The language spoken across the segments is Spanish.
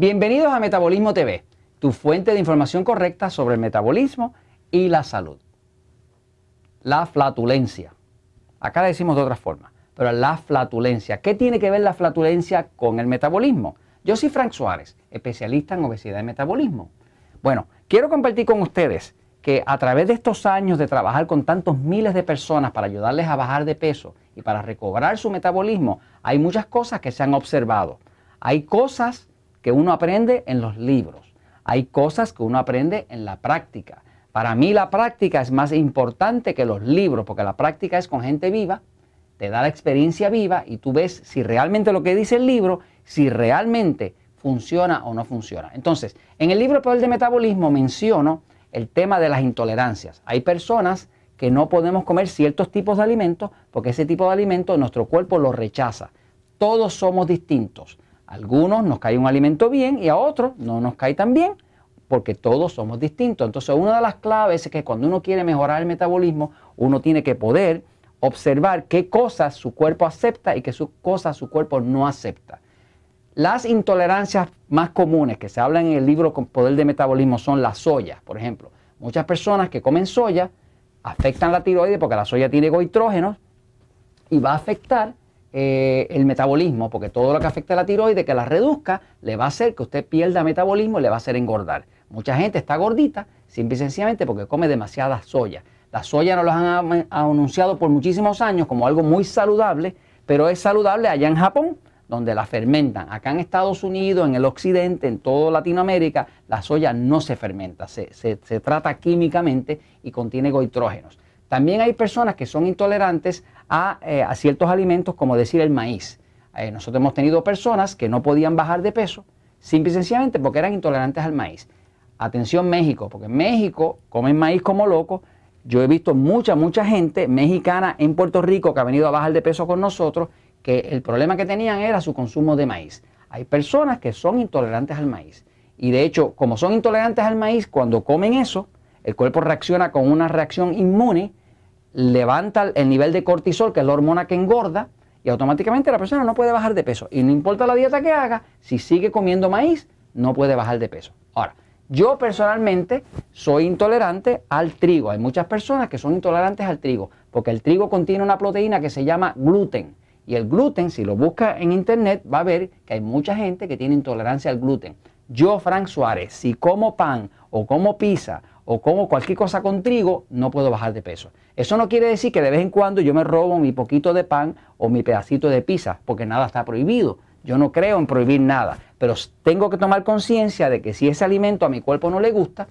Bienvenidos a Metabolismo TV, tu fuente de información correcta sobre el metabolismo y la salud. La flatulencia. Acá le decimos de otra forma, pero la flatulencia. ¿Qué tiene que ver la flatulencia con el metabolismo? Yo soy Frank Suárez, especialista en obesidad y metabolismo. Bueno, quiero compartir con ustedes que a través de estos años de trabajar con tantos miles de personas para ayudarles a bajar de peso y para recobrar su metabolismo, hay muchas cosas que se han observado. Hay cosas que uno aprende en los libros. Hay cosas que uno aprende en la práctica. Para mí la práctica es más importante que los libros, porque la práctica es con gente viva, te da la experiencia viva y tú ves si realmente lo que dice el libro, si realmente funciona o no funciona. Entonces, en el libro Poder de Metabolismo menciono el tema de las intolerancias. Hay personas que no podemos comer ciertos tipos de alimentos porque ese tipo de alimentos nuestro cuerpo lo rechaza. Todos somos distintos algunos nos cae un alimento bien y a otros no nos cae tan bien porque todos somos distintos. Entonces, una de las claves es que cuando uno quiere mejorar el metabolismo, uno tiene que poder observar qué cosas su cuerpo acepta y qué cosas su cuerpo no acepta. Las intolerancias más comunes que se hablan en el libro con Poder de Metabolismo son la soya, por ejemplo. Muchas personas que comen soya afectan la tiroides porque la soya tiene goitrógenos y va a afectar eh, el metabolismo, porque todo lo que afecta a la tiroides, que la reduzca, le va a hacer que usted pierda metabolismo y le va a hacer engordar. Mucha gente está gordita simple y sencillamente porque come demasiada soya. La soya nos lo han anunciado por muchísimos años como algo muy saludable, pero es saludable allá en Japón, donde la fermentan. Acá en Estados Unidos, en el occidente, en toda Latinoamérica, la soya no se fermenta, se, se trata químicamente y contiene goitrógenos. También hay personas que son intolerantes eh, a, ciertos alimentos, como decir el maíz. Eh, nosotros hemos tenido personas que no podían bajar de peso, simple y sencillamente porque eran intolerantes al maíz. Atención México, porque en México comen maíz como loco. Yo he visto mucha, mucha gente mexicana en Puerto Rico que ha venido a bajar de peso con nosotros, que el problema que tenían era su consumo de maíz. Hay personas que son intolerantes al maíz. Y de hecho, como son intolerantes al maíz, cuando comen eso, el cuerpo reacciona con una reacción inmune levanta el nivel de cortisol, que es la hormona que engorda, y automáticamente la persona no puede bajar de peso. Y no importa la dieta que haga, si sigue comiendo maíz, no puede bajar de peso. Ahora, yo personalmente soy intolerante al trigo. Hay muchas personas que son intolerantes al trigo, porque el trigo contiene una proteína que se llama gluten. Y el gluten, si lo busca en internet, va a ver que hay mucha gente que tiene intolerancia al gluten. Yo, Frank Suárez, si como pan o como pizza o como cualquier cosa con trigo, no puedo bajar de peso. Eso no quiere decir que de vez en cuando yo me robo mi poquito de pan o mi pedacito de pizza, porque nada está prohibido. Yo no creo en prohibir nada, pero tengo que tomar conciencia de que si ese alimento a mi cuerpo no le gusta,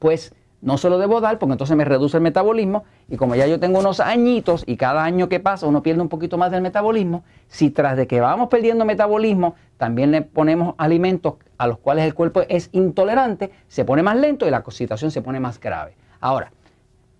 pues no se lo debo dar porque entonces me reduce el metabolismo y como ya yo tengo unos añitos y cada año que pasa uno pierde un poquito más del metabolismo, si tras de que vamos perdiendo metabolismo también le ponemos alimentos a los cuales el cuerpo es intolerante, se pone más lento y la situación se pone más grave. Ahora,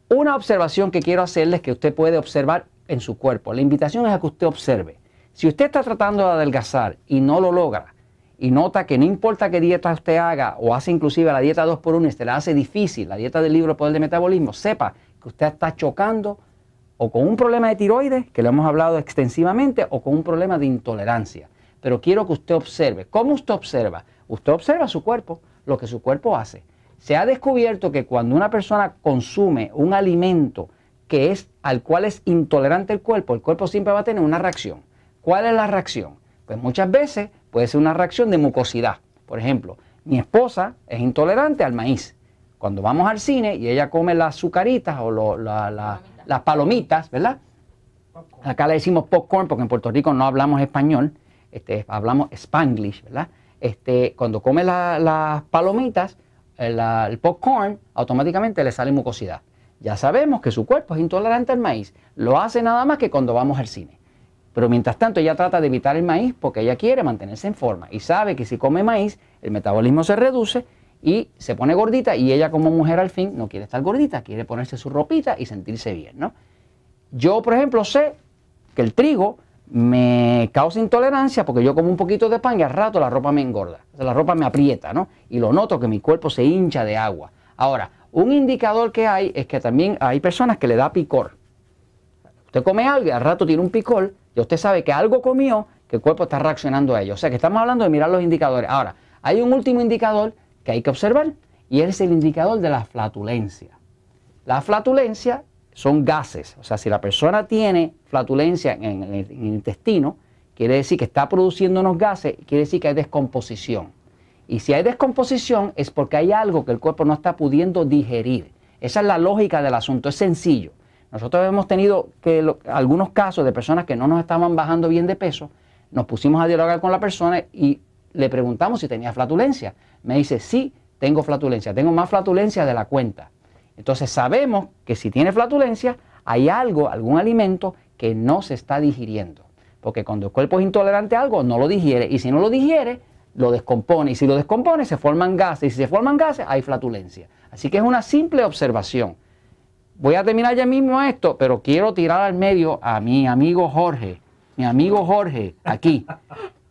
una observación que quiero hacerles que usted puede observar en su cuerpo, la invitación es a que usted observe. Si usted está tratando de adelgazar y no lo logra, y nota que no importa qué dieta usted haga o hace inclusive la dieta 2x1 y se la hace difícil, la dieta del libro Poder de Metabolismo, sepa que usted está chocando o con un problema de tiroides, que lo hemos hablado extensivamente, o con un problema de intolerancia. Pero quiero que usted observe. ¿Cómo usted observa? Usted observa su cuerpo, lo que su cuerpo hace. Se ha descubierto que cuando una persona consume un alimento que es al cual es intolerante el cuerpo, el cuerpo siempre va a tener una reacción. ¿Cuál es la reacción? Pues muchas veces puede ser una reacción de mucosidad. Por ejemplo, mi esposa es intolerante al maíz. Cuando vamos al cine y ella come las azucaritas o las palomitas, ¿verdad? Acá le decimos popcorn porque en Puerto Rico no hablamos español, este, hablamos spanglish, ¿verdad? Este, cuando come las palomitas, el, el popcorn, automáticamente le sale mucosidad. Ya sabemos que su cuerpo es intolerante al maíz. Lo hace nada más que cuando vamos al cine. Pero mientras tanto ella trata de evitar el maíz porque ella quiere mantenerse en forma y sabe que si come maíz el metabolismo se reduce y se pone gordita y ella como mujer al fin no quiere estar gordita, quiere ponerse su ropita y sentirse bien, ¿no? Yo, por ejemplo, sé que el trigo me causa intolerancia porque yo como un poquito de pan y al rato la ropa me engorda, la ropa me aprieta, ¿no? Y lo noto que mi cuerpo se hincha de agua. Ahora, un indicador que hay es que también hay personas que le da picor. Usted come algo y al rato tiene un picor, y usted sabe que algo comió que el cuerpo está reaccionando a ello. O sea que estamos hablando de mirar los indicadores. Ahora, hay un último indicador que hay que observar y es el indicador de la flatulencia. La flatulencia son gases, o sea, si la persona tiene flatulencia en, el, intestino, quiere decir que está produciendo unos gases, quiere decir que hay descomposición. Y si hay descomposición es porque hay algo que el cuerpo no está pudiendo digerir. Esa es la lógica del asunto, es sencillo. Nosotros hemos tenido que algunos casos de personas que no nos estaban bajando bien de peso, nos pusimos a dialogar con la persona y le preguntamos si tenía flatulencia. Me dice, sí, tengo flatulencia, tengo más flatulencia de la cuenta. Entonces sabemos que si tiene flatulencia, hay algo, algún alimento que no se está digiriendo. Porque cuando el cuerpo es intolerante a algo, no lo digiere. Y si no lo digiere, lo descompone. Y si lo descompone, se forman gases. Y si se forman gases, hay flatulencia. Así que es una simple observación. Voy a terminar ya mismo esto, pero quiero tirar al medio a mi amigo Jorge. Mi amigo Jorge, aquí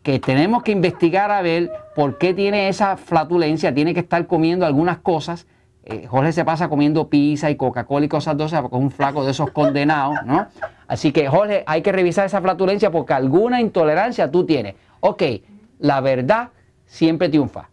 que tenemos que investigar a ver por qué tiene esa flatulencia, tiene que estar comiendo algunas cosas. Eh, Jorge se pasa comiendo pizza y Coca-Cola y cosas dulces porque es un flaco de esos condenados, ¿no? Así que, Jorge, hay que revisar esa flatulencia porque alguna intolerancia tú tienes. Ok, la verdad siempre triunfa.